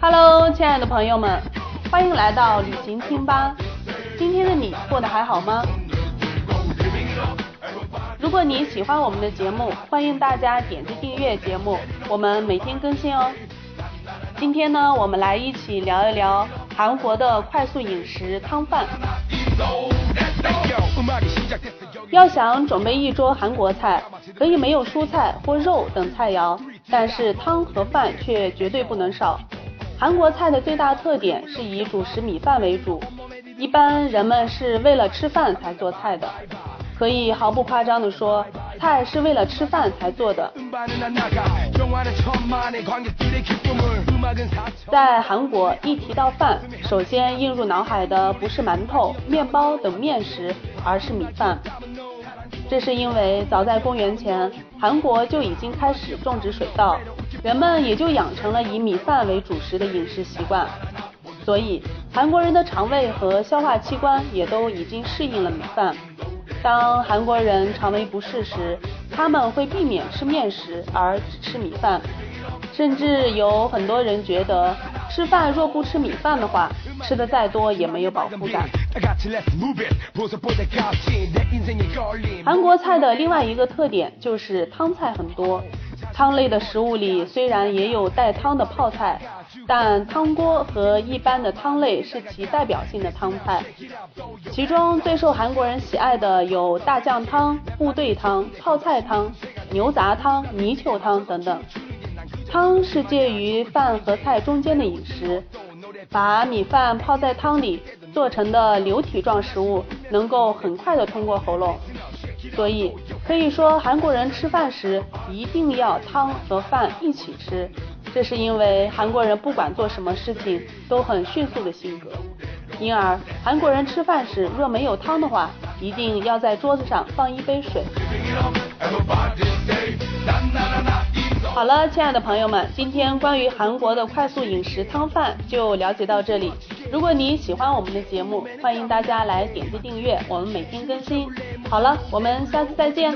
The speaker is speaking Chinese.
hello 亲爱的朋友们欢迎来到旅行听吧。今天的你过得还好吗？如果你喜欢我们的节目欢迎大家点击订阅节目我们每天更新哦。今天呢我们来一起聊一聊韩国的快速饮食汤饭。要想准备一桌韩国菜，可以没有蔬菜或肉等菜肴，但是汤和饭却绝对不能少。韩国菜的最大特点是以主食米饭为主，一般人们是为了吃饭才做菜的，可以毫不夸张地说，菜是为了吃饭才做的。在韩国，一提到饭，首先映入脑海的不是馒头、面包等面食，而是米饭。这是因为早在公元前，韩国就已经开始种植水稻，人们也就养成了以米饭为主食的饮食习惯，所以韩国人的肠胃和消化器官也都已经适应了米饭。当韩国人肠胃不适时，他们会避免吃面食而只吃米饭。甚至有很多人觉得，吃饭若不吃米饭的话，吃的再多也没有饱腹感。韩国菜的另外一个特点就是汤菜很多，汤类的食物里虽然也有带汤的泡菜，但汤锅和一般的汤类是其代表性的汤菜。其中最受韩国人喜爱的有大酱汤、部队汤、泡菜汤、牛杂汤、泥鳅汤等等。汤是介于饭和菜中间的饮食，把米饭泡在汤里做成的流体状食物，能够很快的通过喉咙，所以可以说韩国人吃饭时一定要汤和饭一起吃。这是因为韩国人不管做什么事情都很迅速的性格，因而韩国人吃饭时若没有汤的话，一定要在桌子上放一杯水。好了，亲爱的朋友们，今天关于韩国的快速饮食汤饭就了解到这里。如果你喜欢我们的节目，欢迎大家来点击订阅，我们每天更新。好了，我们下次再见。